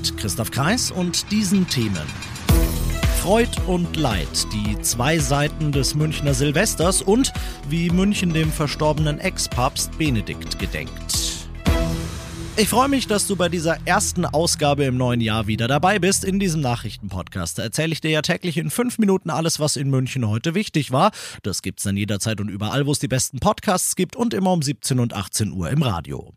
Mit Christoph Kreis und diesen Themen. Freud und Leid, die zwei Seiten des Münchner Silvesters und wie München dem verstorbenen Ex-Papst Benedikt gedenkt. Ich freue mich, dass du bei dieser ersten Ausgabe im neuen Jahr wieder dabei bist in diesem Nachrichtenpodcast. Erzähle ich dir ja täglich in fünf Minuten alles, was in München heute wichtig war. Das gibt's dann jederzeit und überall, wo es die besten Podcasts gibt und immer um 17 und 18 Uhr im Radio.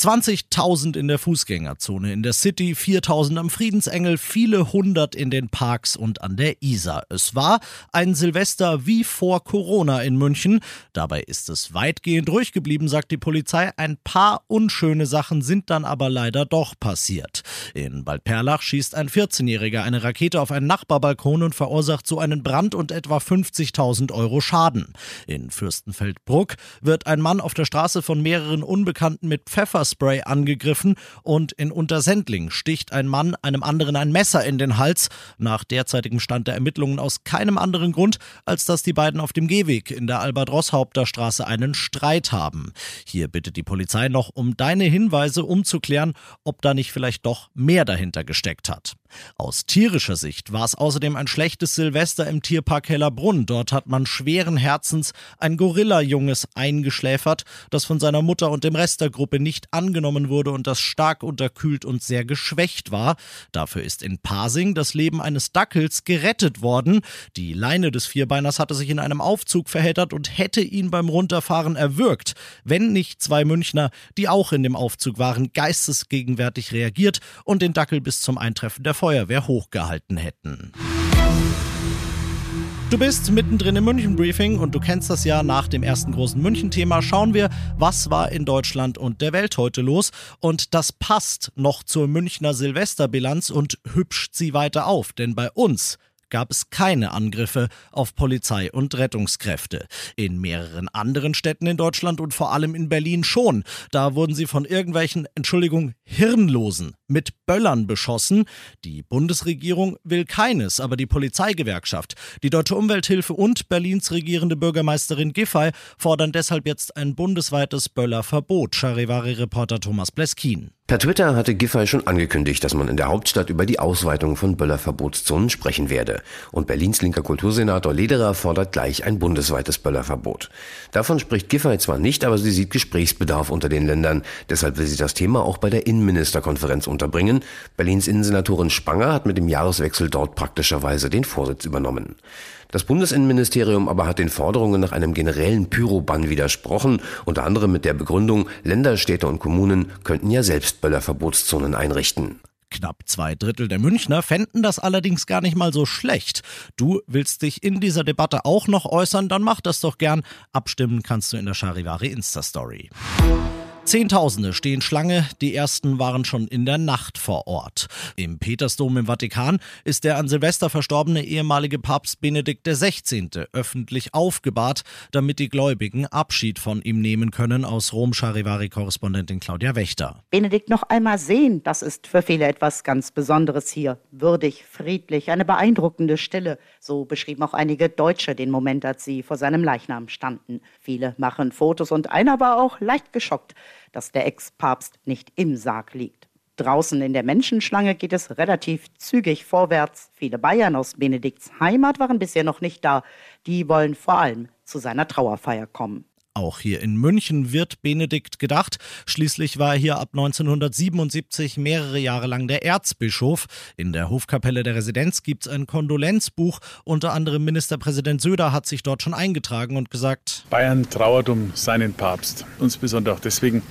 20.000 in der Fußgängerzone in der City, 4.000 am Friedensengel, viele hundert in den Parks und an der Isar. Es war ein Silvester wie vor Corona in München. Dabei ist es weitgehend ruhig geblieben, sagt die Polizei. Ein paar unschöne Sachen sind dann aber leider doch passiert. In Waldperlach schießt ein 14-Jähriger eine Rakete auf einen Nachbarbalkon und verursacht so einen Brand und etwa 50.000 Euro Schaden. In Fürstenfeldbruck wird ein Mann auf der Straße von mehreren Unbekannten mit Pfeffer Pfefferspray angegriffen und in Untersendling sticht ein Mann einem anderen ein Messer in den Hals. Nach derzeitigem Stand der Ermittlungen aus keinem anderen Grund, als dass die beiden auf dem Gehweg in der Albert-Rosshaupter-Straße einen Streit haben. Hier bittet die Polizei noch um deine Hinweise, um zu klären, ob da nicht vielleicht doch mehr dahinter gesteckt hat. Aus tierischer Sicht war es außerdem ein schlechtes Silvester im Tierpark Hellerbrunn. Dort hat man schweren Herzens ein Gorilla-Junges eingeschläfert, das von seiner Mutter und dem Rest der Gruppe nicht angenommen wurde und das stark unterkühlt und sehr geschwächt war. Dafür ist in Pasing das Leben eines Dackels gerettet worden. Die Leine des Vierbeiners hatte sich in einem Aufzug verheddert und hätte ihn beim Runterfahren erwürgt, wenn nicht zwei Münchner, die auch in dem Aufzug waren, geistesgegenwärtig reagiert und den Dackel bis zum Eintreffen der Feuerwehr hochgehalten hätten. Du bist mittendrin im München Briefing und du kennst das ja nach dem ersten großen München-Thema. Schauen wir, was war in Deutschland und der Welt heute los. Und das passt noch zur Münchner Silvesterbilanz und hübscht sie weiter auf. Denn bei uns gab es keine Angriffe auf Polizei und Rettungskräfte. In mehreren anderen Städten in Deutschland und vor allem in Berlin schon. Da wurden sie von irgendwelchen, Entschuldigung, Hirnlosen mit Böllern beschossen. Die Bundesregierung will keines, aber die Polizeigewerkschaft, die Deutsche Umwelthilfe und Berlins regierende Bürgermeisterin Giffey fordern deshalb jetzt ein bundesweites Böllerverbot. Charivari-Reporter Thomas Bleskin. Per Twitter hatte Giffey schon angekündigt, dass man in der Hauptstadt über die Ausweitung von Böllerverbotszonen sprechen werde. Und Berlins linker Kultursenator Lederer fordert gleich ein bundesweites Böllerverbot. Davon spricht Giffey zwar nicht, aber sie sieht Gesprächsbedarf unter den Ländern. Deshalb will sie das Thema auch bei der Innenministerkonferenz unterbringen. Berlins Innensenatorin Spanger hat mit dem Jahreswechsel dort praktischerweise den Vorsitz übernommen. Das Bundesinnenministerium aber hat den Forderungen nach einem generellen Pyrobann widersprochen, unter anderem mit der Begründung, Länder, Städte und Kommunen könnten ja selbst Böllerverbotszonen einrichten. Knapp zwei Drittel der Münchner fänden das allerdings gar nicht mal so schlecht. Du willst dich in dieser Debatte auch noch äußern, dann mach das doch gern. Abstimmen kannst du in der Charivari Insta-Story. Zehntausende stehen Schlange, die ersten waren schon in der Nacht vor Ort. Im Petersdom im Vatikan ist der an Silvester verstorbene ehemalige Papst Benedikt XVI. öffentlich aufgebahrt, damit die Gläubigen Abschied von ihm nehmen können, aus Rom Charivari-Korrespondentin Claudia Wächter. Benedikt noch einmal sehen, das ist für viele etwas ganz Besonderes hier. Würdig, friedlich, eine beeindruckende Stille. So beschrieben auch einige Deutsche den Moment, als sie vor seinem Leichnam standen. Viele machen Fotos und einer war auch leicht geschockt dass der Ex-Papst nicht im Sarg liegt. Draußen in der Menschenschlange geht es relativ zügig vorwärts. Viele Bayern aus Benedikts Heimat waren bisher noch nicht da. Die wollen vor allem zu seiner Trauerfeier kommen. Auch hier in München wird Benedikt gedacht. Schließlich war er hier ab 1977 mehrere Jahre lang der Erzbischof. In der Hofkapelle der Residenz gibt es ein Kondolenzbuch. Unter anderem Ministerpräsident Söder hat sich dort schon eingetragen und gesagt: Bayern trauert um seinen Papst. Insbesondere auch deswegen,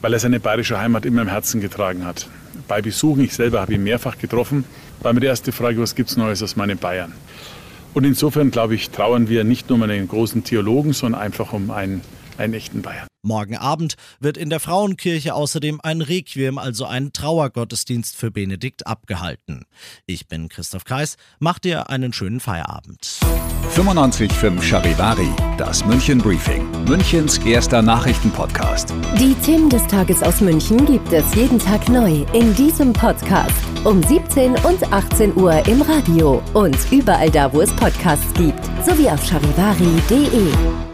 weil er seine bayerische Heimat immer im Herzen getragen hat. Bei Besuchen, ich selber habe ihn mehrfach getroffen, war mir die erste Frage, was gibt es Neues aus meinen Bayern? Und insofern, glaube ich, trauern wir nicht nur um einen großen Theologen, sondern einfach um einen, einen echten Bayern. Morgen Abend wird in der Frauenkirche außerdem ein Requiem, also ein Trauergottesdienst für Benedikt, abgehalten. Ich bin Christoph Kreis, mach dir einen schönen Feierabend. 95.5 Charivari, das München Briefing, Münchens erster Nachrichtenpodcast. Die Themen des Tages aus München gibt es jeden Tag neu in diesem Podcast um 17 und 18 Uhr im Radio und überall da, wo es Podcasts gibt, sowie auf charivari.de.